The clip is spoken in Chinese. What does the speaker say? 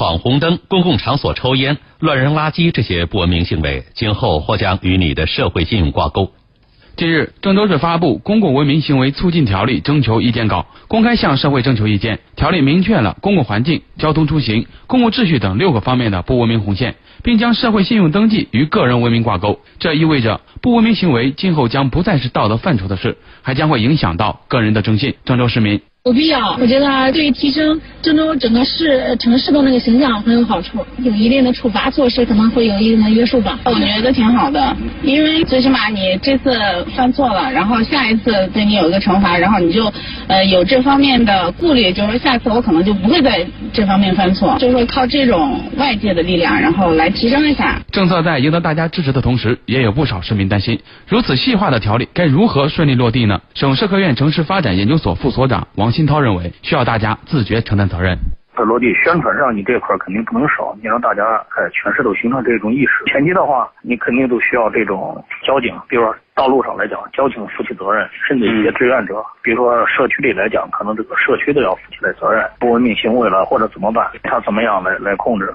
闯红灯、公共场所抽烟、乱扔垃圾这些不文明行为，今后或将与你的社会信用挂钩。近日，郑州市发布《公共文明行为促进条例》征求意见稿，公开向社会征求意见。条例明确了公共环境、交通出行、公共秩序等六个方面的不文明红线，并将社会信用登记与个人文明挂钩。这意味着不文明行为今后将不再是道德范畴的事，还将会影响到个人的征信。郑州市民。有必要，我觉得对于提升郑州整个市城市的那个形象很有好处，有一定的处罚措施，可能会有一定的约束吧。我觉得挺好的，因为最起码你这次犯错了，然后下一次对你有一个惩罚，然后你就呃有这方面的顾虑，就是说下次我可能就不会在这方面犯错，就是说靠这种外界的力量，然后来提升一下。政策在赢得大家支持的同时，也有不少市民担心，如此细化的条例该如何顺利落地呢？省社科院城市发展研究所副所长王。新涛认为，需要大家自觉承担责任。在落地宣传上，你这块肯定不能少，你让大家哎全市都形成这种意识。前期的话，你肯定都需要这种交警，比如说道路上来讲，交警负起责任，甚至一些志愿者，比如说社区里来讲，可能这个社区都要负起来责任。不文明行为了或者怎么办，他怎么样来来控制？